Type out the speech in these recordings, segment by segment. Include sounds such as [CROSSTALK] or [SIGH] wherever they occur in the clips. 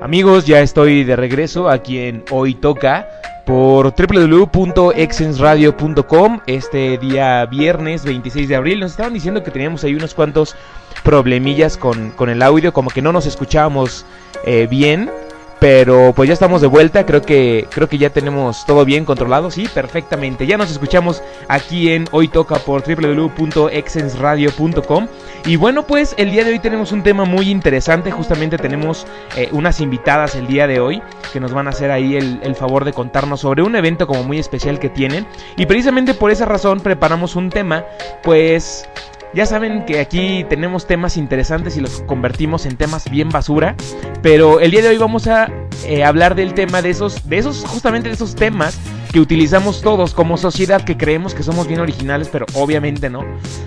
Amigos, ya estoy de regreso aquí en Hoy Toca por www.exensradio.com este día viernes 26 de abril. Nos estaban diciendo que teníamos ahí unos cuantos problemillas con, con el audio, como que no nos escuchábamos eh, bien. Pero pues ya estamos de vuelta, creo que creo que ya tenemos todo bien controlado, sí, perfectamente. Ya nos escuchamos aquí en Hoy Toca por www.exensradio.com. Y bueno, pues el día de hoy tenemos un tema muy interesante, justamente tenemos eh, unas invitadas el día de hoy que nos van a hacer ahí el, el favor de contarnos sobre un evento como muy especial que tienen. Y precisamente por esa razón preparamos un tema, pues ya saben que aquí tenemos temas interesantes y los convertimos en temas bien basura. Pero el día de hoy vamos a eh, hablar del tema de esos, de esos, justamente de esos temas que utilizamos todos como sociedad, que creemos que somos bien originales, pero obviamente no.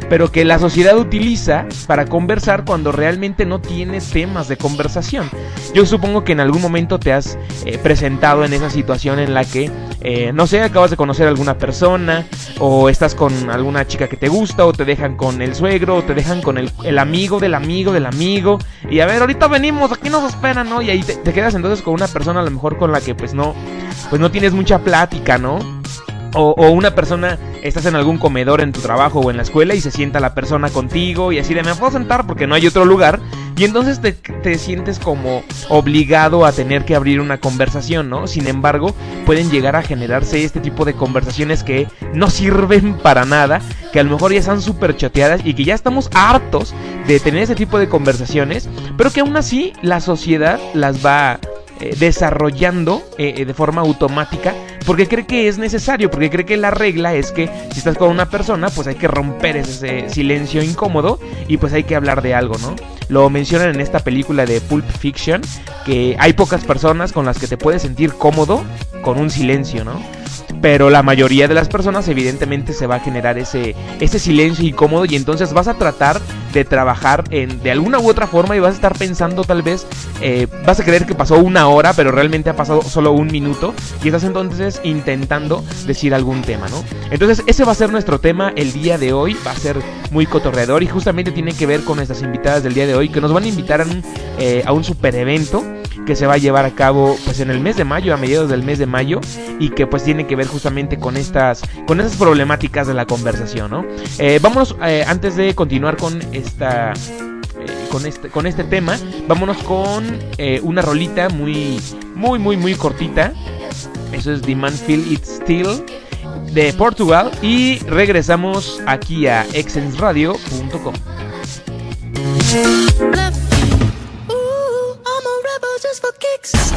Pero que la sociedad utiliza para conversar cuando realmente no tienes temas de conversación. Yo supongo que en algún momento te has eh, presentado en esa situación en la que, eh, no sé, acabas de conocer a alguna persona, o estás con alguna chica que te gusta, o te dejan con el suegro, o te dejan con el, el amigo del amigo del amigo. Y a ver, ahorita venimos, aquí nos esperan, ¿no? Y ahí te, te quedas entonces con una persona a lo mejor con la que pues no, pues no tienes mucha plática, ¿no? O, una persona, estás en algún comedor en tu trabajo o en la escuela y se sienta la persona contigo y así de me puedo sentar porque no hay otro lugar. Y entonces te, te, sientes como obligado a tener que abrir una conversación, ¿no? Sin embargo, pueden llegar a generarse este tipo de conversaciones que no sirven para nada, que a lo mejor ya están súper chateadas y que ya estamos hartos de tener ese tipo de conversaciones, pero que aún así la sociedad las va eh, desarrollando eh, de forma automática porque cree que es necesario, porque cree que la regla es que si estás con una persona, pues hay que romper ese silencio incómodo y pues hay que hablar de algo, ¿no? Lo mencionan en esta película de Pulp Fiction, que hay pocas personas con las que te puedes sentir cómodo con un silencio, ¿no? Pero la mayoría de las personas evidentemente se va a generar ese, ese silencio incómodo y entonces vas a tratar de trabajar en, de alguna u otra forma y vas a estar pensando tal vez, eh, vas a creer que pasó una hora, pero realmente ha pasado solo un minuto y estás entonces intentando decir algún tema, ¿no? Entonces ese va a ser nuestro tema el día de hoy, va a ser muy cotorreador y justamente tiene que ver con nuestras invitadas del día de hoy que nos van a invitar a un, eh, a un super evento que se va a llevar a cabo pues en el mes de mayo, a mediados del mes de mayo y que pues tiene que ver justamente con estas con esas problemáticas de la conversación, ¿no? Eh, vámonos eh, antes de continuar con esta eh, con este con este tema, vámonos con una rolita muy muy muy muy cortita. Eso es The Man Feel It Still de Portugal y regresamos aquí a exensradio.com.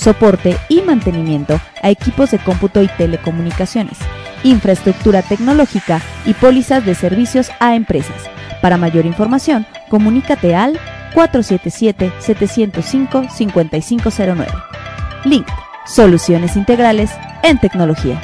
soporte y mantenimiento a equipos de cómputo y telecomunicaciones, infraestructura tecnológica y pólizas de servicios a empresas. Para mayor información, comunícate al 477-705-5509. Link. Soluciones integrales en tecnología.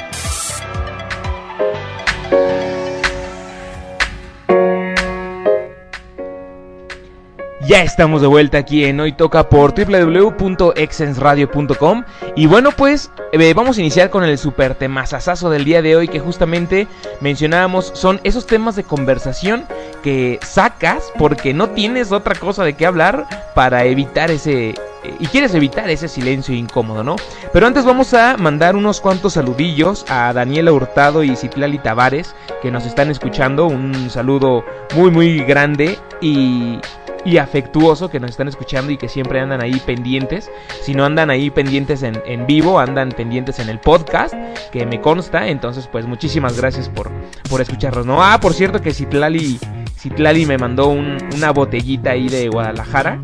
Ya estamos de vuelta aquí en Hoy Toca por www.exensradio.com Y bueno pues eh, vamos a iniciar con el super temazazazo del día de hoy Que justamente mencionábamos son esos temas de conversación que sacas porque no tienes otra cosa de qué hablar para evitar ese... Y quieres evitar ese silencio incómodo, ¿no? Pero antes vamos a mandar unos cuantos saludillos a Daniela Hurtado y Citlali Tavares que nos están escuchando. Un saludo muy muy grande y y afectuoso que nos están escuchando y que siempre andan ahí pendientes. Si no andan ahí pendientes en, en vivo, andan pendientes en el podcast, que me consta. Entonces, pues muchísimas gracias por, por escucharnos. ¿no? Ah, por cierto que Citlali, Citlali me mandó una botellita ahí de Guadalajara.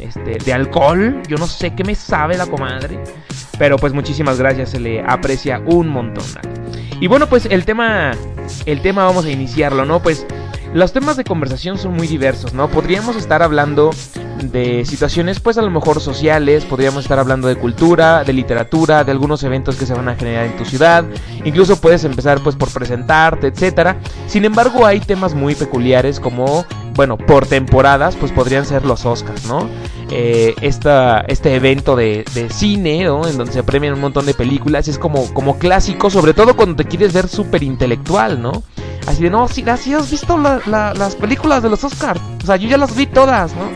Este, de alcohol. Yo no sé qué me sabe la comadre. Pero pues muchísimas gracias, se le aprecia un montón. Y bueno, pues el tema, el tema vamos a iniciarlo, ¿no? Pues los temas de conversación son muy diversos, ¿no? Podríamos estar hablando de situaciones, pues a lo mejor sociales, podríamos estar hablando de cultura, de literatura, de algunos eventos que se van a generar en tu ciudad, incluso puedes empezar pues por presentarte, etcétera. Sin embargo, hay temas muy peculiares como, bueno, por temporadas, pues podrían ser los Oscars, ¿no? Eh, este evento de, cine, ¿no? En donde se premian un montón de películas, es como, como clásico, sobre todo cuando te quieres ver súper intelectual, ¿no? Así de, no, si, si has visto las películas de los Oscars. O sea, yo ya las vi todas, ¿no?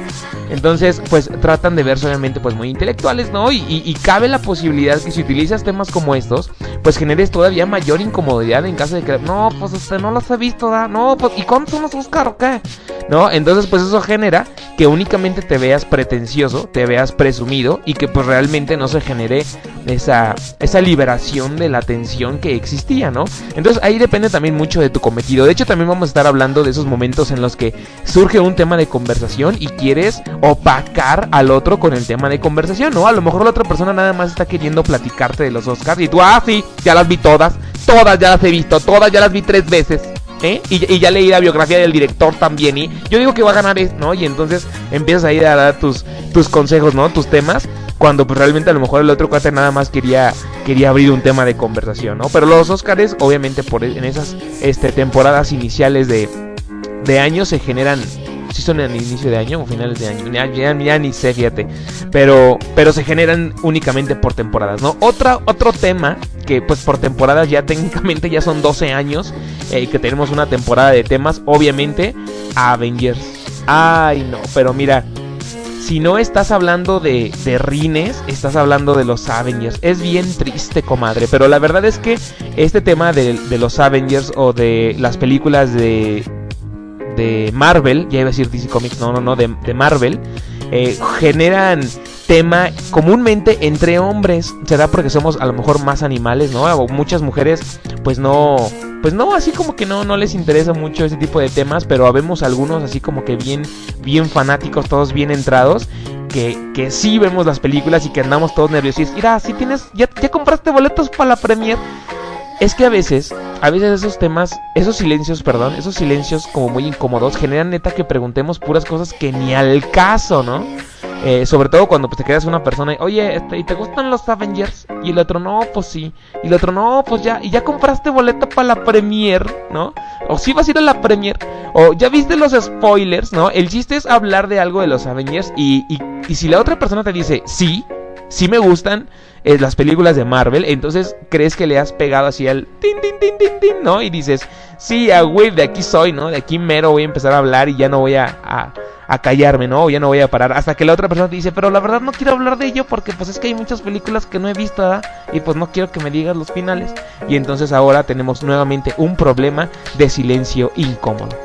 Entonces, pues tratan de verse obviamente pues muy intelectuales, ¿no? Y, cabe la posibilidad que si utilizas temas como estos, pues generes todavía mayor incomodidad en caso de que, no, pues usted no las ha visto, ¿da? No, pues, ¿y cuántos son los Oscar o qué? ¿No? Entonces, pues eso genera que únicamente te veas pretencioso, te veas presumido y que pues realmente no se genere esa, esa liberación de la tensión que existía, ¿no? Entonces ahí depende también mucho de tu cometido. De hecho, también vamos a estar hablando de esos momentos en los que surge un tema de conversación y quieres opacar al otro con el tema de conversación, ¿no? A lo mejor la otra persona nada más está queriendo platicarte de los Oscars y tú, ah, sí, ya las vi todas, todas ya las he visto, todas ya las vi tres veces. ¿Eh? Y, ya leí la biografía del director también. Y yo digo que va a ganar, ¿no? Y entonces empiezas ahí a dar tus, tus consejos, ¿no? Tus temas. Cuando pues realmente a lo mejor el otro cuate nada más quería, quería abrir un tema de conversación, ¿no? Pero los Oscars, obviamente, por en esas este, temporadas iniciales de, de año se generan si son en el inicio de año o finales de año, ya, ni sé, fíjate. Pero, pero se generan únicamente por temporadas, ¿no? Otro tema que pues por temporadas ya [LAUGHS] técnicamente ya son 12 años eh, que tenemos una temporada de temas, obviamente Avengers. Ay, no, pero mira, si no estás hablando de, de Rines, estás hablando de los Avengers. Es bien triste, comadre. Pero la verdad es que este tema de los Avengers o de las películas de, de Marvel, ya iba a decir DC Comics, no, no, no, de, Marvel, eh, generan tema comúnmente entre hombres. Será porque somos a lo mejor más animales, ¿no? O muchas mujeres, pues no, pues no, así como que no, no les interesa mucho ese tipo de temas, pero habemos algunos así como que bien, bien fanáticos, todos bien entrados. Que, que sí vemos las películas y que andamos todos nerviosos. Mira, si tienes, ya, ya compraste boletos para la premier es que a veces, a veces esos temas, esos silencios, perdón, esos silencios como muy incómodos generan neta que preguntemos puras cosas que ni al caso, ¿no? Eh, sobre todo cuando pues, te quedas una persona y, oye, este, ¿y te gustan los Avengers? Y el otro, no, pues sí. Y el otro, no, pues ya. Y ya compraste boleto para la premier, ¿no? O si vas a ir a la premier. O ya viste los spoilers, ¿no? El chiste es hablar de algo de los Avengers. Y, y si la otra persona te dice, sí, sí me gustan eh, las películas de Marvel, entonces crees que le has pegado así al tin, tin, tin, tin, tin, ¿no? Y dices, sí, a güey, de aquí soy, ¿no? De aquí mero voy a empezar a hablar y ya no voy a, a, callarme, ¿no? ya no voy a parar. Hasta que la otra persona te dice, pero la verdad no quiero hablar de ello porque pues es que hay muchas películas que no he visto, ¿verdad? Y pues no quiero que me digas los finales. Y entonces ahora tenemos nuevamente un problema de silencio incómodo.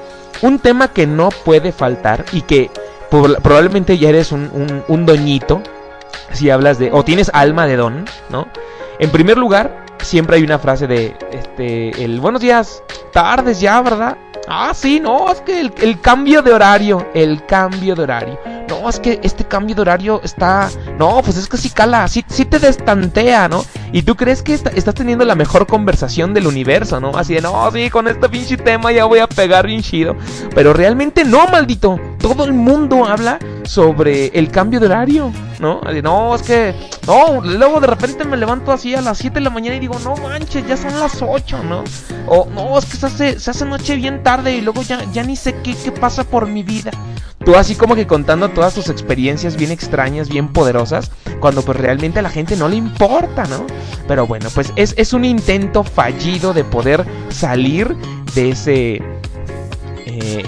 Un tema que no puede faltar y que probablemente ya eres un, un, un doñito si hablas de, o tienes alma de don, ¿no? En primer lugar, siempre hay una frase de, este, el buenos días, tardes ya, ¿verdad? Ah, sí, no, es que el, cambio de horario, el cambio de horario. No, es que este cambio de horario está... No, pues es que sí cala, sí, sí te destantea, ¿no? Y tú crees que estás teniendo la mejor conversación del universo, ¿no? Así de, no, sí, con este pinche tema ya voy a pegar bien. Pero realmente no, maldito. Todo el mundo habla sobre el cambio de horario, ¿no? No, es que... No, luego de repente me levanto así a las 7 de la mañana y digo, no manches, ya son las 8, ¿no? O, no, es que se hace, se hace noche bien tarde y luego ya, ya ni sé qué, qué pasa por mi vida. Tú así como que contando todas tus experiencias bien extrañas, bien poderosas, cuando pues realmente a la gente no le importa, ¿no? Pero bueno, pues es, es un intento fallido de poder salir de ese... Eh,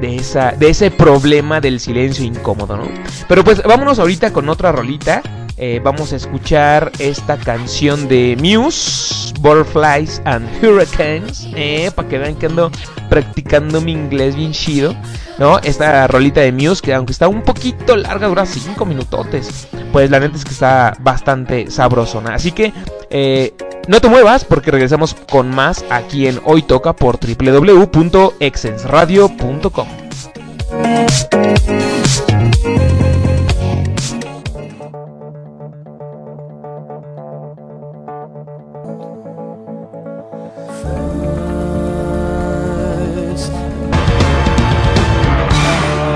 de, esa, de ese problema del silencio incómodo, ¿no? Pero pues vámonos ahorita con otra rolita. Eh, vamos a escuchar esta canción de Muse, Butterflies and Hurricanes, eh, para que vean que ando practicando mi inglés bien chido, ¿no? Esta rolita de Muse, que aunque está un poquito larga, dura 5 minutotes, pues la neta es que está bastante sabrosona. Así que, eh, no te muevas porque regresamos con más aquí en Hoy Toca por www.exensradio.com.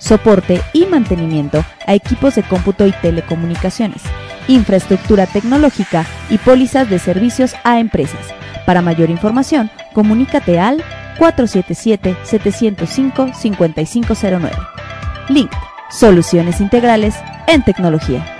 soporte y mantenimiento a equipos de cómputo y telecomunicaciones, infraestructura tecnológica y pólizas de servicios a empresas. Para mayor información, comunícate al 477-705-5509. Link. Soluciones integrales en tecnología.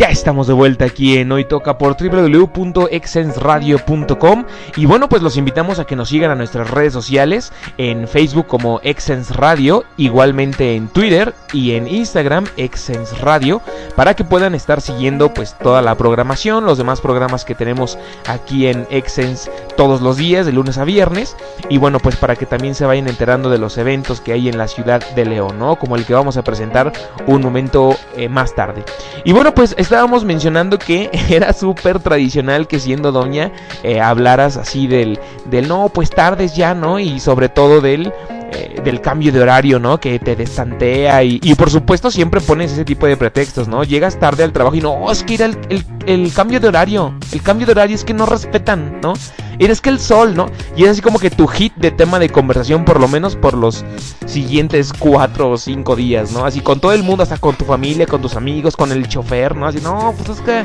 Ya estamos de vuelta aquí en Hoy Toca por www.exensradio.com y bueno pues los invitamos a que nos sigan a nuestras redes sociales en Facebook como Exens Radio, igualmente en Twitter y en Instagram Exens Radio para que puedan estar siguiendo pues toda la programación, los demás programas que tenemos aquí en Exens todos los días de lunes a viernes y bueno pues para que también se vayan enterando de los eventos que hay en la ciudad de León, ¿no? Como el que vamos a presentar un momento eh, más tarde. Y bueno pues estábamos mencionando que [LAUGHS] era súper tradicional que siendo doña eh, hablaras así del, del no, pues tardes ya, ¿no? Y sobre todo del, eh, del cambio de horario, ¿no? Que te destantea y, y, por supuesto siempre pones ese tipo de pretextos, ¿no? Llegas tarde al trabajo y no, es que era el, el, el cambio de horario, el cambio de horario es que no respetan, ¿no? Eres que el sol, ¿no? Y es así como que tu hit de tema de conversación, por lo menos por los siguientes cuatro o cinco días, ¿no? Así con todo el mundo, hasta con tu familia, con tus amigos, con el chofer, ¿no? Así, no, pues es que,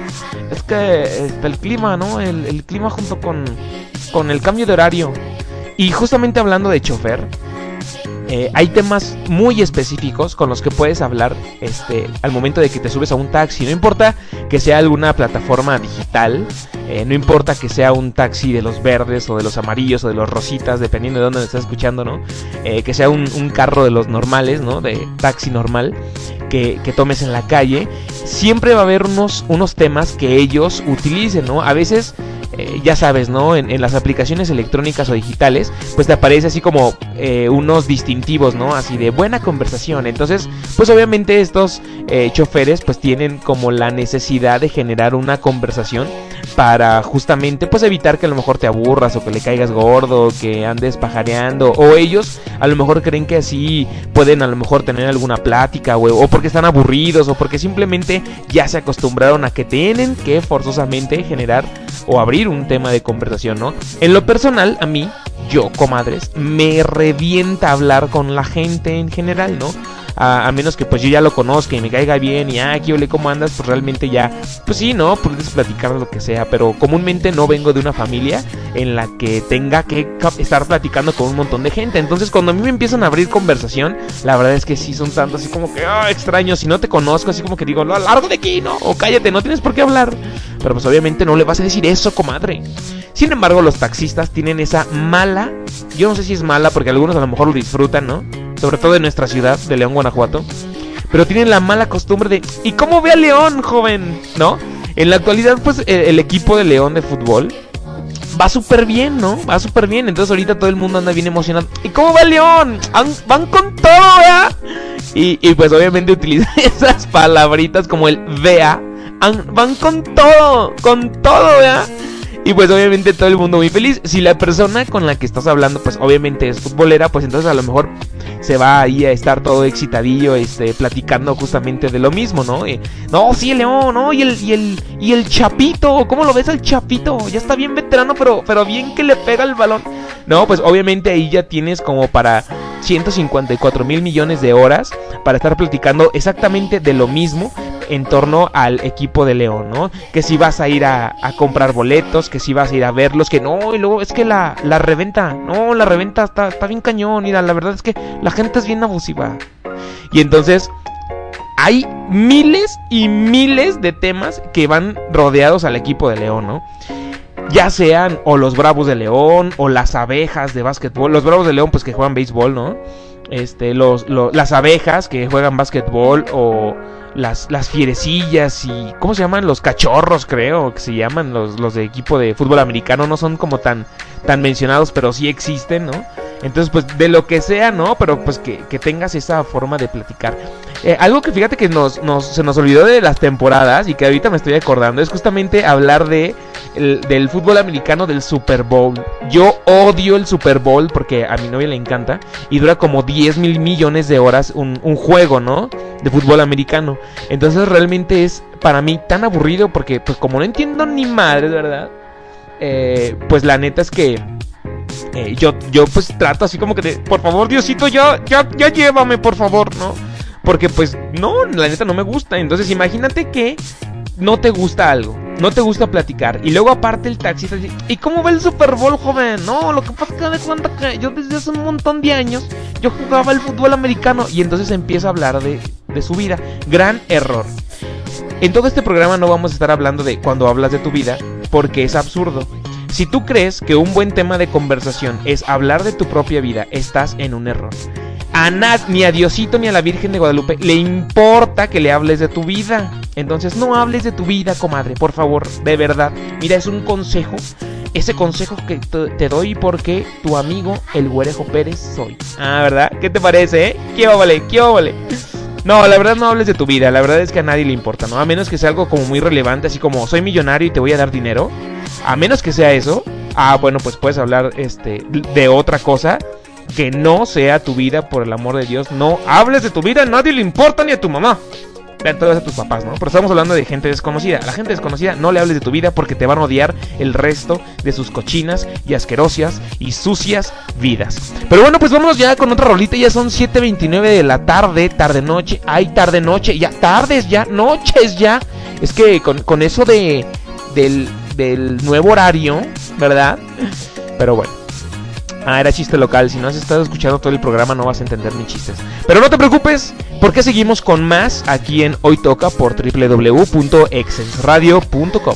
es que este, el clima, ¿no? El, el clima junto con, con el cambio de horario. Y justamente hablando de chofer, eh, hay temas muy específicos con los que puedes hablar este, al momento de que te subes a un taxi. No importa que sea alguna plataforma digital, eh, no importa que sea un taxi de los verdes o de los amarillos o de los rositas, dependiendo de dónde me estás escuchando, ¿no? Eh, que sea un, un, carro de los normales, ¿no? De taxi normal. Que, que, tomes en la calle, siempre va a haber unos, unos temas que ellos utilicen, ¿no? A veces eh, ya sabes, ¿no? En, las aplicaciones electrónicas o digitales, pues te aparece así como eh, unos distintivos, ¿no? Así de buena conversación. Entonces, pues obviamente estos eh, choferes pues tienen como la necesidad de generar una conversación para justamente pues evitar que a lo mejor te aburras o que le caigas gordo, que andes pajareando o ellos a lo mejor creen que así pueden a lo mejor tener alguna plática o porque están aburridos o porque simplemente ya se acostumbraron a que tienen que forzosamente generar o abrir un tema de conversación, ¿no? En lo personal, a mí, yo, comadres, me revienta hablar con la gente en general, ¿no? A, menos que pues yo ya lo conozca y me caiga bien y ah, ¿qué ole cómo andas? Pues realmente ya, pues sí, ¿no? Puedes platicar lo que sea, pero comúnmente no vengo de una familia en la que tenga que estar platicando con un montón de gente. Entonces cuando a mí me empiezan a abrir conversación, la verdad es que sí son tanto así como que, ah, extraño, si no te conozco, así como que digo, no, largo de aquí, ¿no? O cállate, no tienes por qué hablar. Pero pues obviamente no le vas a decir eso, comadre. Sin embargo, los taxistas tienen esa mala, yo no sé si es mala porque algunos a lo mejor lo disfrutan, ¿no? Sobre todo en nuestra ciudad de León, Guanajuato. Pero tienen la mala costumbre de, ¿y cómo ve a León, joven? ¿No? En la actualidad, pues el, el equipo de León de fútbol va súper bien, ¿no? Va súper bien. Entonces ahorita todo el mundo anda bien emocionado. ¿Y cómo va León? Van con todo, ¿verdad? Y, y pues obviamente utilizan [LAUGHS] esas palabritas como el vea. Van con todo, con todo, ¿verdad? Y pues obviamente todo el mundo muy feliz. Si la persona con la que estás hablando, pues obviamente es futbolera, pues entonces a lo mejor se va ahí a estar todo excitadillo, este, platicando justamente de lo mismo, ¿no? Eh, no, sí, el León, ¿no? Y el, y el, y el Chapito, ¿cómo lo ves al Chapito? Ya está bien veterano, pero, pero bien que le pega el balón. No, pues obviamente ahí ya tienes como para 154 mil millones de horas para estar platicando exactamente de lo mismo en torno al equipo de León, ¿no? Que si vas a ir a, comprar boletos, que si vas a ir a verlos, que no, y luego es que la, la reventa, no, la reventa está, está bien cañón, mira, la verdad es que la gente es bien abusiva. Y entonces hay miles y miles de temas que van rodeados al equipo de León, ¿no? Ya sean o los Bravos de León o las abejas de básquetbol. Los Bravos de León pues que juegan béisbol, ¿no? Este, los, las abejas que juegan básquetbol o las, las fierecillas y ¿cómo se llaman? Los cachorros, creo que se llaman los, los de equipo de fútbol americano. No son como tan, tan mencionados, pero sí existen, ¿no? Entonces, pues de lo que sea, ¿no? Pero pues que, tengas esa forma de platicar. Eh, algo que fíjate que nos, se nos olvidó de las temporadas y que ahorita me estoy acordando es justamente hablar de del fútbol americano del Super Bowl. Yo odio el Super Bowl porque a mi novia le encanta y dura como 10 mil millones de horas un, un juego, ¿no? De fútbol americano. Entonces realmente es para mí tan aburrido porque pues como no entiendo ni madre, ¿verdad? Eh, pues la neta es que eh, yo, yo pues trato así como que de, por favor, Diosito, ya, ya, ya llévame, por favor, ¿no? Porque pues no, la neta no me gusta. Entonces imagínate que no te gusta algo, no te gusta platicar. Y luego aparte el taxista dice, ¿y cómo va el Super Bowl, joven? No, lo que pasa es que de cuenta que yo desde hace un montón de años, yo jugaba el fútbol americano. Y entonces empieza a hablar de, de su vida. Gran error. En todo este programa no vamos a estar hablando de cuando hablas de tu vida, porque es absurdo. Si tú crees que un buen tema de conversación es hablar de tu propia vida, estás en un error. A nadie, ni a Diosito ni a la Virgen de Guadalupe le importa que le hables de tu vida. Entonces no hables de tu vida, comadre, por favor, de verdad. Mira, es un consejo. Ese consejo que te doy porque tu amigo, el Güerejo Pérez, soy. Ah, ¿verdad? ¿Qué te parece, eh? ¿Qué vale? ¿Qué vale? No, la verdad no hables de tu vida. La verdad es que a nadie le importa, ¿no? A menos que sea algo como muy relevante, así como soy millonario y te voy a dar dinero. A menos que sea eso, ah, bueno, pues puedes hablar este, de otra cosa que no sea tu vida, por el amor de Dios. No hables de tu vida, nadie le importa ni a tu mamá. Todas a tus papás, ¿no? Pero estamos hablando de gente desconocida. A la gente desconocida no le hables de tu vida porque te van a odiar el resto de sus cochinas y asquerosas y sucias vidas. Pero bueno, pues vamos ya con otra rolita. Ya son 7.29 de la tarde, tarde noche. Ay, tarde noche, ya tardes ya, noches ya. Es que con, con eso de del del nuevo horario, ¿verdad? Pero bueno. Ah, era chiste local. Si no has estado escuchando todo el programa no vas a entender ni chistes. Pero no te preocupes, porque seguimos con más aquí en Hoy Toca por www.exensradio.com.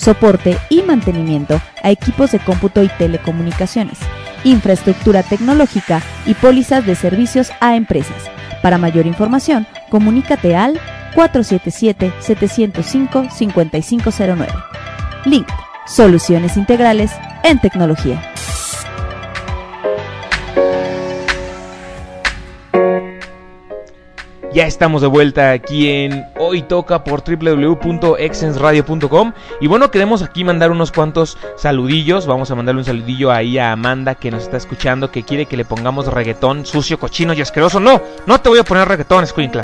soporte y mantenimiento a equipos de cómputo y telecomunicaciones, infraestructura tecnológica y pólizas de servicios a empresas. Para mayor información, comunícate al 477-705-5509. Link. Soluciones integrales en tecnología. Ya estamos de vuelta aquí en Hoy Toca por www.exensradio.com Y bueno, queremos aquí mandar unos cuantos saludillos. Vamos a mandarle un saludillo ahí a Amanda que nos está escuchando, que quiere que le pongamos reggaetón sucio, cochino y asqueroso. No, no te voy a poner reggaetón, Squinkla.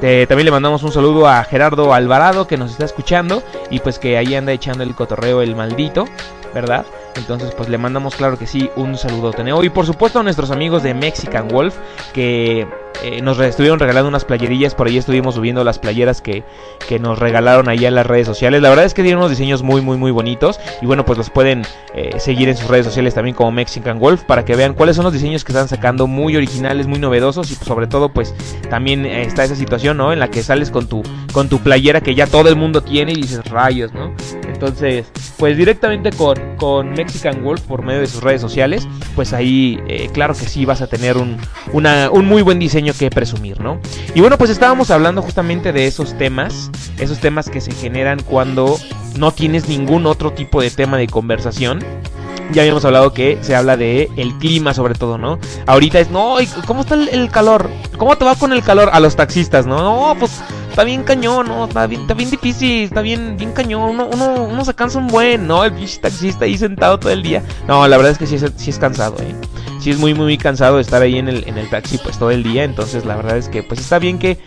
también le mandamos un saludo a Gerardo Alvarado que nos está escuchando y pues que ahí anda echando el cotorreo el maldito, ¿verdad? Entonces, pues le mandamos, claro que sí, un saludo Teneo. Y por supuesto a nuestros amigos de Mexican Wolf, que eh, nos estuvieron regalando unas playerillas. Por ahí estuvimos subiendo las playeras que, que nos regalaron allá en las redes sociales. La verdad es que tienen unos diseños muy, muy, muy bonitos. Y bueno, pues los pueden eh, seguir en sus redes sociales también como Mexican Wolf para que vean cuáles son los diseños que están sacando muy originales, muy novedosos. Y sobre todo, pues también eh, está esa situación, ¿no? En la que sales con tu, con tu playera que ya todo el mundo tiene y dices rayos, ¿no? Entonces, pues directamente con, con Mexican Wolf por medio de sus redes sociales, pues ahí eh, claro que sí vas a tener un, un muy buen diseño que presumir, ¿no? Y bueno, pues estábamos hablando justamente de esos temas, esos temas que se generan cuando no tienes ningún otro tipo de tema de conversación ya habíamos hablado que se habla de el clima sobre todo, ¿no? Ahorita es, no, ¿cómo está el, calor? ¿Cómo te va con el calor? A los taxistas, ¿no? No, pues está bien cañón, ¿no? Está bien, está bien difícil, está bien, bien cañón. Uno, uno, uno se cansa un buen, ¿no? El taxista ahí sentado todo el día. No, la verdad es que sí sí es cansado, ¿eh? Sí es muy, muy cansado estar ahí en el, en el taxi pues todo el día. Entonces la verdad es que pues está bien que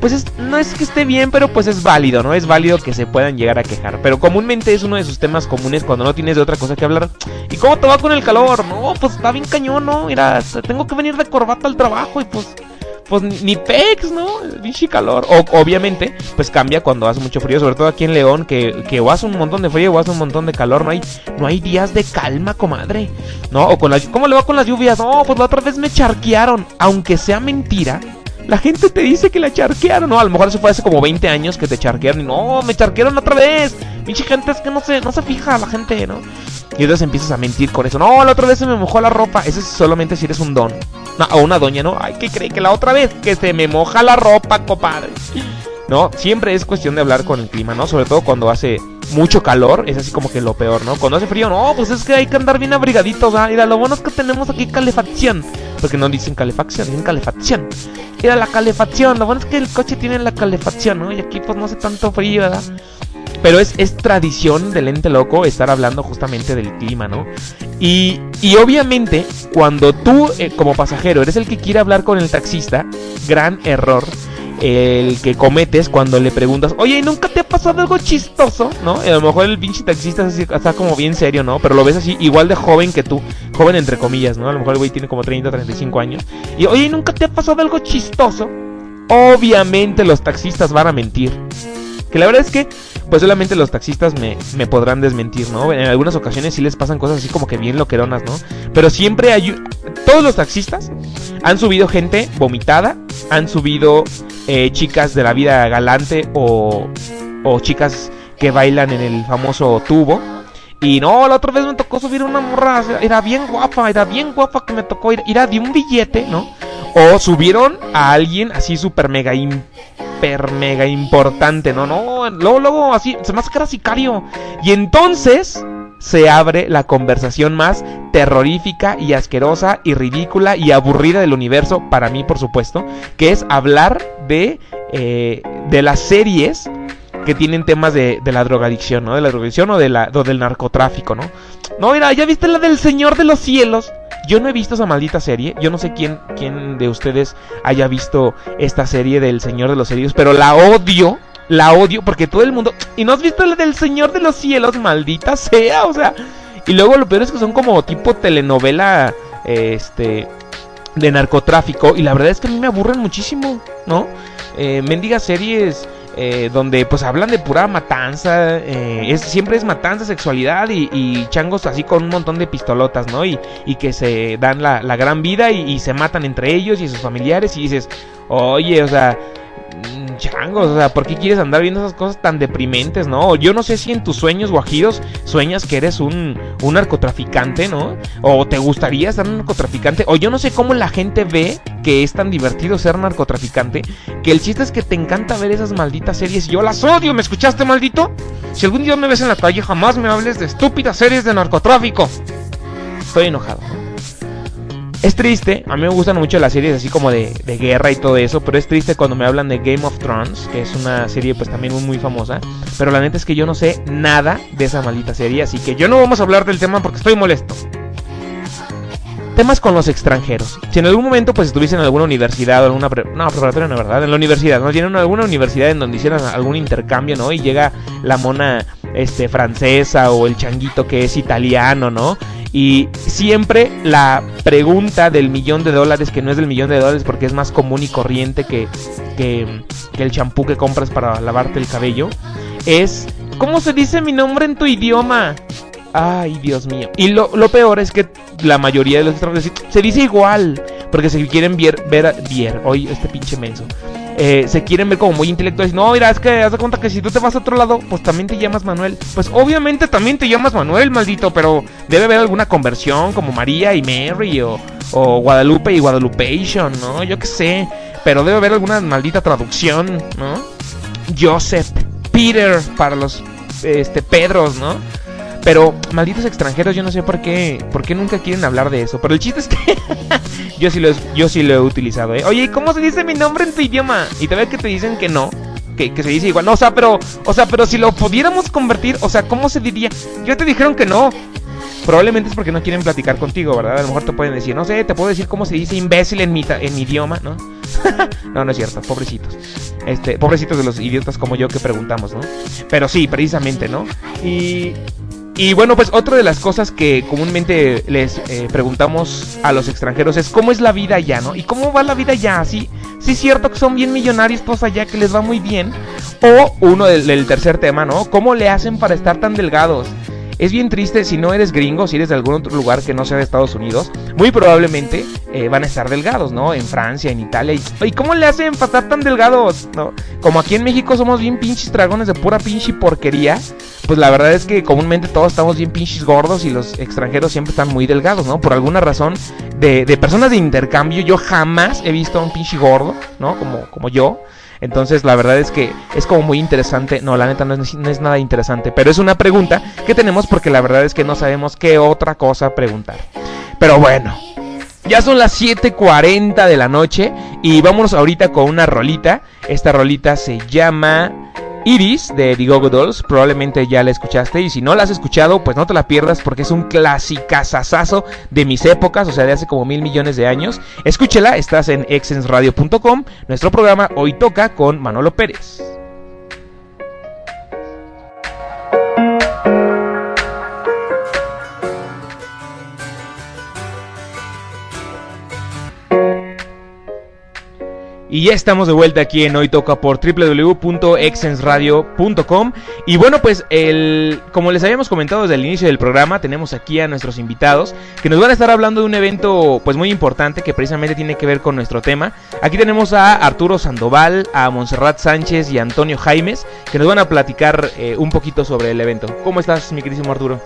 pues no es que esté bien, pero pues es válido, ¿no? Es válido que se puedan llegar a quejar. Pero comúnmente es uno de sus temas comunes cuando no tienes de otra cosa que hablar. ¿Y cómo te va con el calor? No, pues está bien cañón, ¿no? Mira, tengo que venir de corbata al trabajo y pues pues ni pex, ¿no? Bichi calor. O, obviamente, pues cambia cuando hace mucho frío, sobre todo aquí en León, que, que o hace un montón de frío o hace un montón de calor. No hay, no hay días de calma, comadre. ¿No? O con las, ¿Cómo le va con las lluvias? No, pues la otra vez me charquearon. Aunque sea mentira, la gente te dice que la charquearon, ¿no? A lo mejor eso fue hace como 20 años que te charquearon y no, me charquearon otra vez. Pinche gente es que no se, no se fija la gente, ¿no? Y entonces empiezas a mentir con eso. No, la otra vez se me mojó la ropa. Eso es solamente si eres un don. No, o una doña, ¿no? Ay, ¿qué cree que la otra vez que se me moja la ropa, compadre? ¿No? Siempre es cuestión de hablar con el clima, ¿no? Sobre todo cuando hace mucho calor, es así como que lo peor, ¿no? Cuando hace frío, no, pues es que hay que andar bien abrigaditos, ¿ah? Mira, lo bueno es que tenemos aquí calefacción. Porque no dicen calefacción, dicen calefacción. Mira, la calefacción, lo bueno es que el coche tiene la calefacción, ¿no? Y aquí pues no hace tanto frío, ¿verdad? Pero es, es tradición del ente loco estar hablando justamente del clima, ¿no? Y, y obviamente, cuando tú eh, como pasajero eres el que quiere hablar con el taxista, gran error el que cometes cuando le preguntas, oye, ¿y nunca te ha pasado algo chistoso? ¿No? a lo mejor el pinche taxista está como bien serio, ¿no? Pero lo ves así, igual de joven que tú, joven entre comillas, ¿no? A lo mejor el güey tiene como 30, 35 años. Y, oye, ¿y nunca te ha pasado algo chistoso? Obviamente los taxistas van a mentir. Que la verdad es que, pues solamente los taxistas me, me, podrán desmentir, ¿no? En algunas ocasiones sí les pasan cosas así como que bien loqueronas, ¿no? Pero siempre hay... Todos los taxistas han subido gente vomitada, han subido eh, chicas de la vida galante o, o chicas que bailan en el famoso tubo. Y no, la otra vez me tocó subir una morra, era bien guapa, era bien guapa que me tocó ir, era de un billete, ¿no? O subieron a alguien así super mega, hiper mega importante, ¿no? No, luego, luego así, se me hace que era sicario. Y entonces se abre la conversación más terrorífica y asquerosa y ridícula y aburrida del universo, para mí por supuesto, que es hablar de, eh, de las series que tienen temas de, de, la drogadicción, ¿no? De la drogadicción o, de la, del narcotráfico, ¿no? No, mira, ¿ya viste la del Señor de los Cielos? Yo no he visto esa maldita serie. Yo no sé quién, quién de ustedes haya visto esta serie del Señor de los Cielos, pero la odio la odio porque todo el mundo... ¿Y no has visto la del Señor de los Cielos? Maldita sea, o sea... Y luego lo peor es que son como tipo telenovela, este, de narcotráfico. Y la verdad es que a mí me aburren muchísimo, ¿no? Eh, mendigas series eh, donde pues hablan de pura matanza. Eh, es, siempre es matanza, sexualidad y, changos así con un montón de pistolotas, ¿no? Y, y que se dan la, la gran vida y, y se matan entre ellos y sus familiares. Y dices, oye, o sea changos, o sea, ¿por qué quieres andar viendo esas cosas tan deprimentes, no? Yo no sé si en tus sueños guajiros sueñas que eres un, un narcotraficante, ¿no? O te gustaría ser un narcotraficante, o yo no sé cómo la gente ve que es tan divertido ser narcotraficante, que el chiste es que te encanta ver esas malditas series yo las odio, ¿me escuchaste, maldito? Si algún día me ves en la calle, jamás me hables de estúpidas series de narcotráfico. Estoy enojado. Es triste, a mí me gustan mucho las series así como de, guerra y todo eso, pero es triste cuando me hablan de Game of Thrones, que es una serie pues también muy, muy famosa, pero la neta es que yo no sé nada de esa maldita serie, así que yo no vamos a hablar del tema porque estoy molesto. Temas con los extranjeros. Si en algún momento pues estuviese en alguna universidad o alguna... no, preparatoria no, ¿verdad? En la universidad, ¿no? Tienen alguna universidad en donde hicieran algún intercambio, ¿no? Y llega la mona este, francesa o el changuito que es italiano, ¿no? Y siempre la pregunta del millón de dólares, que no es del millón de dólares porque es más común y corriente que, que, el champú que compras para lavarte el cabello, es, ¿cómo se dice mi nombre en tu idioma? Ay, Dios mío. Y lo, peor es que la mayoría de los extranjeros se dice igual. Porque se quieren ver, ver, ver hoy este pinche menso eh, se quieren ver como muy intelectuales. No, mira, es que haz de cuenta que si tú te vas a otro lado, pues también te llamas Manuel. Pues obviamente también te llamas Manuel, maldito, pero debe haber alguna conversión como María y Mary o, o Guadalupe y Guadalupation, ¿no? Yo qué sé. Pero debe haber alguna maldita traducción, ¿no? Joseph, Peter para los este Pedros, ¿no? Pero malditos extranjeros, yo no sé por qué, por qué nunca quieren hablar de eso. Pero el chiste es que [LAUGHS] yo sí lo yo sí lo he utilizado, ¿eh? Oye, ¿cómo se dice mi nombre en tu idioma? Y te ve que te dicen que no. Que, que, se dice igual. No, o sea, pero, o sea, pero si lo pudiéramos convertir, o sea, ¿cómo se diría? Ya te dijeron que no. Probablemente es porque no quieren platicar contigo, ¿verdad? A lo mejor te pueden decir, no sé, te puedo decir cómo se dice imbécil en mi, en mi idioma, ¿no? [LAUGHS] no, no es cierto, pobrecitos. Este, pobrecitos de los idiotas como yo que preguntamos, ¿no? Pero sí, precisamente, ¿no? Y y bueno, pues otra de las cosas que comúnmente les eh, preguntamos a los extranjeros es cómo es la vida allá, ¿no? ¿Y cómo va la vida allá? Sí, sí es cierto que son bien millonarios todos allá, que les va muy bien. O uno del, del tercer tema, ¿no? ¿Cómo le hacen para estar tan delgados? Es bien triste si no eres gringo, si eres de algún otro lugar que no sea de Estados Unidos, muy probablemente eh, van a estar delgados, ¿no? En Francia, en Italia. Y, cómo le hacen para tan delgados? ¿No? Como aquí en México somos bien pinches dragones de pura pinche porquería, pues la verdad es que comúnmente todos estamos bien pinches gordos y los extranjeros siempre están muy delgados, ¿no? Por alguna razón de, de personas de intercambio, yo jamás he visto a un pinche gordo, ¿no? Como, como yo. Entonces, la verdad es que es como muy interesante. No, la neta no es, no es, nada interesante. Pero es una pregunta que tenemos porque la verdad es que no sabemos qué otra cosa preguntar. Pero bueno. Ya son las 7.40 de la noche y vámonos ahorita con una rolita. Esta rolita se llama Iris de The Go Dolls, probablemente ya la escuchaste y si no la has escuchado, pues no te la pierdas porque es un clasicazazazo de mis épocas, o sea, de hace como mil millones de años. Escúchela, estás en exensradio.com. Nuestro programa hoy toca con Manolo Pérez. Y ya estamos de vuelta aquí en Hoy Toca por www.exensradio.com. Y bueno, pues el, como les habíamos comentado desde el inicio del programa, tenemos aquí a nuestros invitados que nos van a estar hablando de un evento pues muy importante que precisamente tiene que ver con nuestro tema. Aquí tenemos a Arturo Sandoval, a Montserrat Sánchez y a Antonio Jaimes que nos van a platicar eh, un poquito sobre el evento. ¿Cómo estás, mi querísimo Arturo?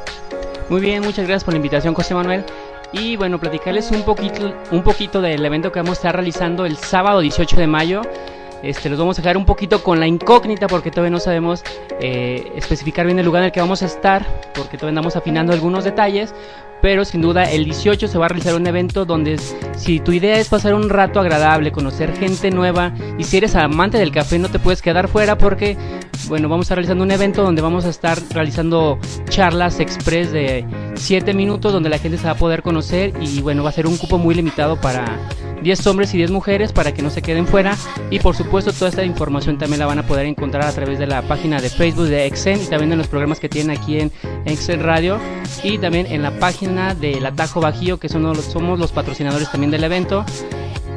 Muy bien, muchas gracias por la invitación, José Manuel. Y bueno, platicarles un poquito, un poquito del evento que vamos a estar realizando el sábado 18 de mayo. Este, los vamos a dejar un poquito con la incógnita porque todavía no sabemos eh, especificar bien el lugar en el que vamos a estar, porque todavía andamos afinando algunos detalles, pero sin duda el 18 se va a realizar un evento donde si tu idea es pasar un rato agradable, conocer gente nueva y si eres amante del café no te puedes quedar fuera porque bueno, vamos a estar realizando un evento donde vamos a estar realizando charlas express de 7 minutos donde la gente se va a poder conocer y bueno, va a ser un cupo muy limitado para 10 hombres y 10 mujeres para que no se queden fuera y por supuesto toda esta información también la van a poder encontrar a través de la página de Facebook de Exen y también en los programas que tienen aquí en Exen Radio y también en la página del Atajo Bajío que son los, somos los patrocinadores también del evento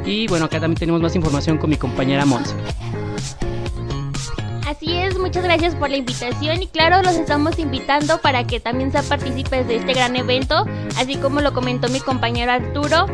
y bueno acá también tenemos más información con mi compañera Monse. Así es, muchas gracias por la invitación y claro, los estamos invitando para que también sean partícipes de este gran evento, así como lo comentó mi compañero Arturo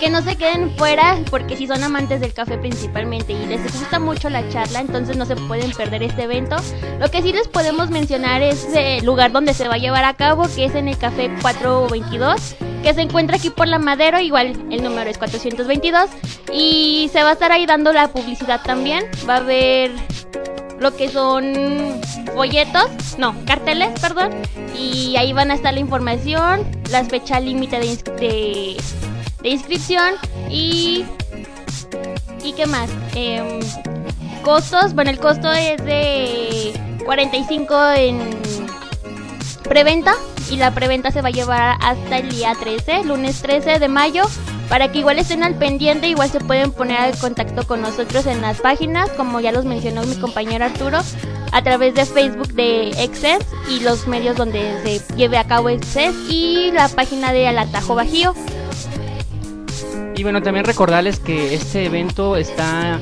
que no se queden fuera porque si son amantes del café principalmente y les gusta mucho la charla, entonces no se pueden perder este evento. Lo que sí les podemos mencionar es el lugar donde se va a llevar a cabo, que es en el Café 422, que se encuentra aquí por la Madero, igual el número es 422 y se va a estar ahí dando la publicidad también. Va a haber lo que son folletos, no, carteles, perdón, y ahí van a estar la información, las fechas límite de, inscripción y y qué más em, costos bueno el costo es de 45 en preventa y la preventa se va a llevar hasta el día 13 lunes 13 de mayo para que igual estén al pendiente igual se pueden poner en contacto con nosotros en las páginas como ya los mencionó mi compañero Arturo a través de Facebook de Excess y los medios donde se lleve a cabo Excess y la página de Alatajo Bajío. Y bueno, también recordarles que este evento está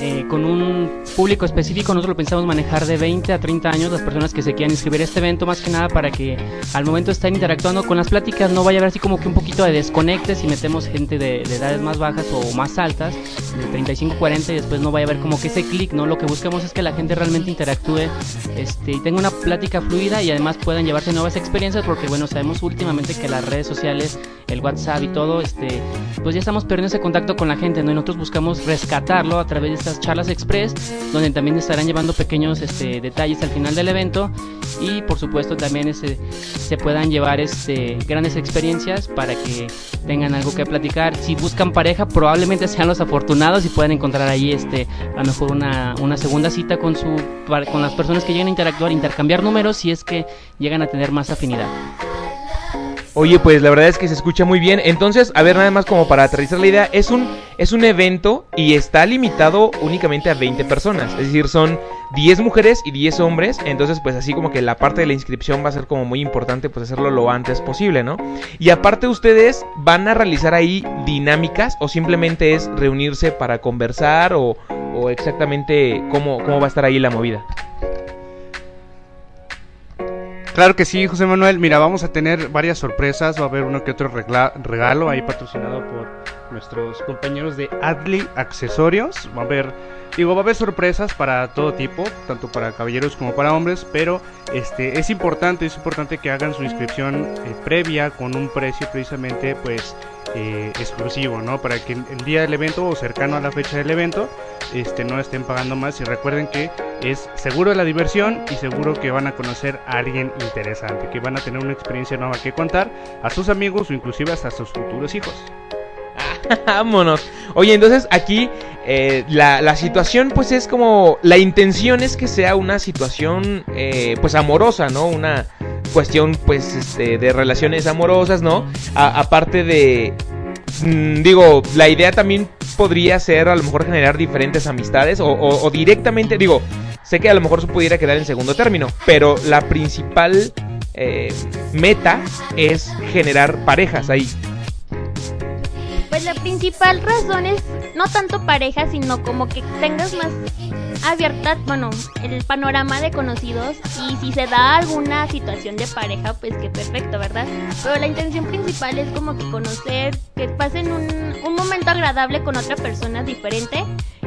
eh, con un público específico nosotros lo pensamos manejar de 20 a 30 años las personas que se quieran inscribir a este evento, más que nada para que al momento de estar interactuando con las pláticas no vaya a haber así como que un poquito de desconecte si metemos gente de, edades más bajas o más altas, de 35 40 y después no vaya a haber como que ese clic, ¿no? Lo que buscamos es que la gente realmente interactúe este, y tenga una plática fluida y además puedan llevarse nuevas experiencias porque bueno, sabemos últimamente que las redes sociales, el WhatsApp y todo, este, pues ya estamos perdiendo ese contacto con la gente, ¿no? Y nosotros buscamos rescatarlo a través de estas charlas express, donde también estarán llevando pequeños este, detalles al final del evento y por supuesto también ese, se puedan llevar este, grandes experiencias para que tengan algo que platicar. Si buscan pareja, probablemente sean los afortunados y puedan encontrar ahí este, a lo mejor una, una segunda cita con, su, con las personas que lleguen a interactuar, intercambiar números si es que llegan a tener más afinidad. Oye, pues la verdad es que se escucha muy bien. Entonces, a ver, nada más como para aterrizar la idea, es un, es un evento y está limitado únicamente a 20 personas. Es decir, son 10 mujeres y 10 hombres. Entonces, pues así como que la parte de la inscripción va a ser como muy importante, pues hacerlo lo antes posible, ¿no? Y aparte ustedes van a realizar ahí dinámicas o simplemente es reunirse para conversar o, o exactamente cómo, cómo va a estar ahí la movida. Claro que sí, José Manuel. Mira, vamos a tener varias sorpresas. Va a haber uno que otro regalo ahí patrocinado por nuestros compañeros de Adley Accesorios. Va a haber, digo, va a haber sorpresas para todo tipo, tanto para caballeros como para hombres, pero este es importante, es importante que hagan su inscripción eh, previa con un precio precisamente, pues eh, exclusivo, ¿no? Para que el día del evento o cercano a la fecha del evento este, no estén pagando más y recuerden que es seguro la diversión y seguro que van a conocer a alguien interesante, que van a tener una experiencia nueva que contar a sus amigos o inclusive hasta a sus futuros hijos. [LAUGHS] Vámonos. Oye, entonces aquí eh, la, situación pues es como... La intención es que sea una situación eh, pues amorosa, ¿no? Una cuestión pues este, de relaciones amorosas, ¿no? aparte de... Mm, digo, la idea también podría ser a lo mejor generar diferentes amistades o, directamente, digo, sé que a lo mejor se pudiera quedar en segundo término, pero la principal eh, meta es generar parejas ahí. Pues la principal razón es no tanto pareja, sino como que tengas más abierta, bueno, el panorama de conocidos y si se da alguna situación de pareja, pues que perfecto, ¿verdad? Pero la intención principal es como que conocer, que pasen un, un momento agradable con otra persona diferente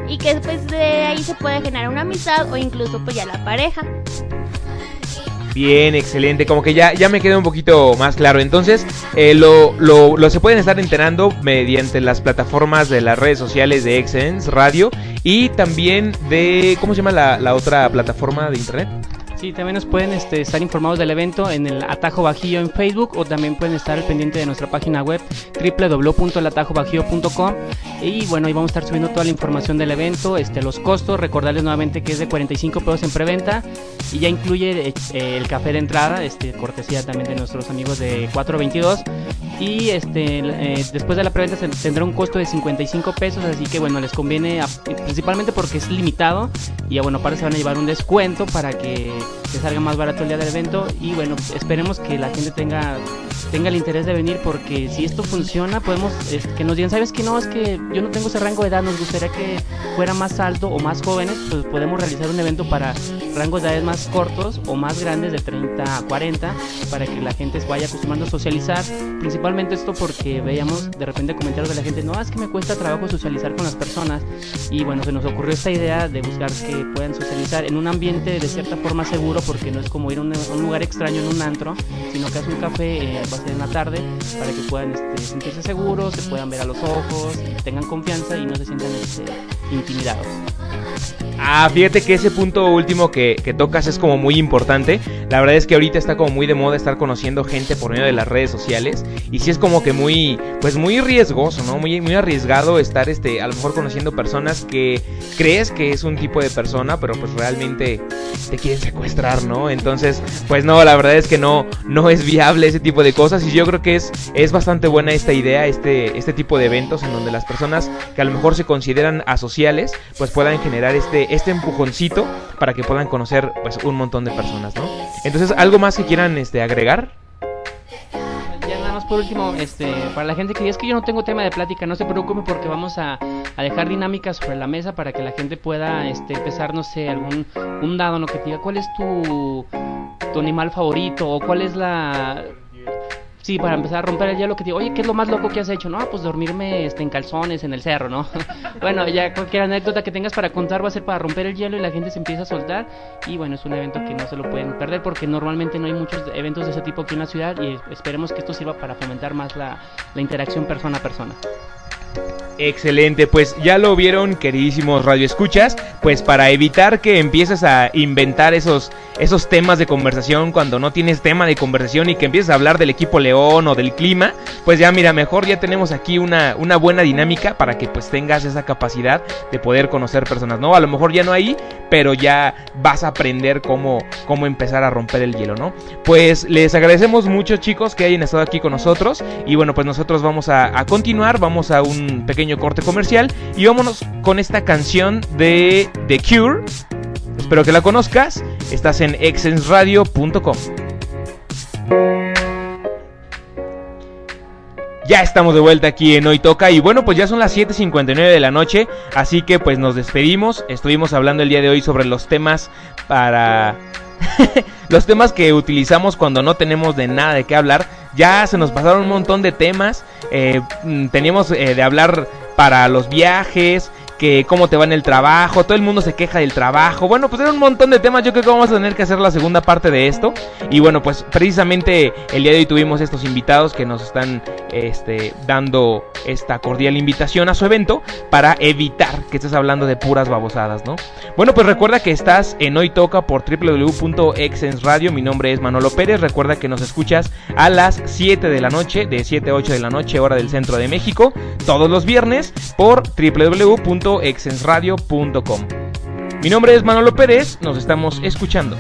y que después de ahí se puede generar una amistad o incluso pues ya la pareja. Bien, excelente. Como que ya, ya me queda un poquito más claro. Entonces, eh, lo, lo, lo, se pueden estar enterando mediante las plataformas de las redes sociales de Excellence Radio y también de. ¿Cómo se llama la, la otra plataforma de internet? Sí, también nos pueden este, estar informados del evento en el Atajo Bajío en Facebook o también pueden estar al pendiente de nuestra página web www.latajobajío.com y bueno, ahí vamos a estar subiendo toda la información del evento, este, los costos, recordarles nuevamente que es de 45 pesos en preventa y ya incluye eh, el café de entrada, este, cortesía también de nuestros amigos de 422 y este eh, después de la preventa tendrá un costo de 55 pesos así que bueno les conviene principalmente porque es limitado y bueno aparte se van a llevar un descuento para que que salga más barato el día del evento. Y bueno, esperemos que la gente tenga tenga el interés de venir porque si esto funciona podemos que nos digan, ¿sabes que no? Es que yo no tengo ese rango de edad, nos gustaría que fuera más alto o más jóvenes, pues podemos realizar un evento para rangos de edad más cortos o más grandes de 30 a 40 para que la gente vaya acostumbrando a socializar, principalmente esto porque veíamos de repente comentarios de la gente, no, es que me cuesta trabajo socializar con las personas y bueno, se nos ocurrió esta idea de buscar que puedan socializar en un ambiente de cierta forma seguro porque no es como ir a un, lugar extraño en un antro, sino que es un café, eh, va en la tarde, para que puedan este, sentirse seguros, se puedan ver a los ojos, tengan confianza y no se sientan este, intimidados. Ah, fíjate que ese punto último que, tocas es como muy importante. La verdad es que ahorita está como muy de moda estar conociendo gente por medio de las redes sociales. Y sí es como que muy, pues muy riesgoso, ¿no? Muy, muy arriesgado estar, este, a lo mejor conociendo personas que crees que es un tipo de persona, pero pues realmente te quieren secuestrar, ¿no? Entonces, pues no, la verdad es que no, no es viable ese tipo de cosas. Y yo creo que es, es bastante buena esta idea, este, este tipo de eventos en donde las personas que a lo mejor se consideran asociales, pues puedan generar este este empujoncito para que puedan conocer pues un montón de personas, ¿no? Entonces, ¿algo más que quieran este agregar? Ya nada más por último, este, para la gente que es que yo no tengo tema de plática, no se preocupe porque vamos a, a dejar dinámicas sobre la mesa para que la gente pueda este, empezar, no sé, algún un dado, ¿no? Que diga cuál es tu, tu animal favorito o cuál es la Sí, para empezar a romper el hielo que digo, oye, ¿qué es lo más loco que has hecho? No, pues dormirme este, en calzones en el cerro, ¿no? [LAUGHS] bueno, ya cualquier anécdota que tengas para contar va a ser para romper el hielo y la gente se empieza a soltar. Y bueno, es un evento que no se lo pueden perder porque normalmente no hay muchos eventos de ese tipo aquí en la ciudad y esperemos que esto sirva para fomentar más la, la interacción persona a persona. Excelente, pues ya lo vieron queridísimos radioescuchas, pues para evitar que empieces a inventar esos, esos temas de conversación cuando no tienes tema de conversación y que empieces a hablar del equipo León o del clima, pues ya mira, mejor ya tenemos aquí una, una buena dinámica para que pues tengas esa capacidad de poder conocer personas, ¿no? A lo mejor ya no ahí, pero ya vas a aprender cómo, cómo empezar a romper el hielo, ¿no? Pues les agradecemos mucho chicos que hayan estado aquí con nosotros y bueno, pues nosotros vamos a, a continuar, vamos a un pequeño corte comercial y vámonos con esta canción de The Cure. Espero que la conozcas. Estás en exensradio.com. Ya estamos de vuelta aquí en Hoy Toca y bueno, pues ya son las 7.59 de la noche, así que pues nos despedimos. Estuvimos hablando el día de hoy sobre los temas para... [LAUGHS] los temas que utilizamos cuando no tenemos de nada de qué hablar. Ya se nos pasaron un montón de temas. Eh, mm, teníamos eh, de hablar para los viajes, que cómo te va en el trabajo, todo el mundo se queja del trabajo. Bueno, pues era un montón de temas, yo creo que vamos a tener que hacer la segunda parte de esto. Y bueno, pues precisamente el día de hoy tuvimos estos invitados que nos están este, dando esta cordial invitación a su evento para evitar que estés hablando de puras babosadas, ¿no? Bueno, pues recuerda que estás en Hoy Toca por www.exensradio. Mi nombre es Manolo Pérez. Recuerda que nos escuchas a las 7 de la noche, de 7 a 8 de la noche, hora del centro de México, todos los viernes por www www.exensradio.com. Mi nombre es Manolo Pérez, nos estamos escuchando.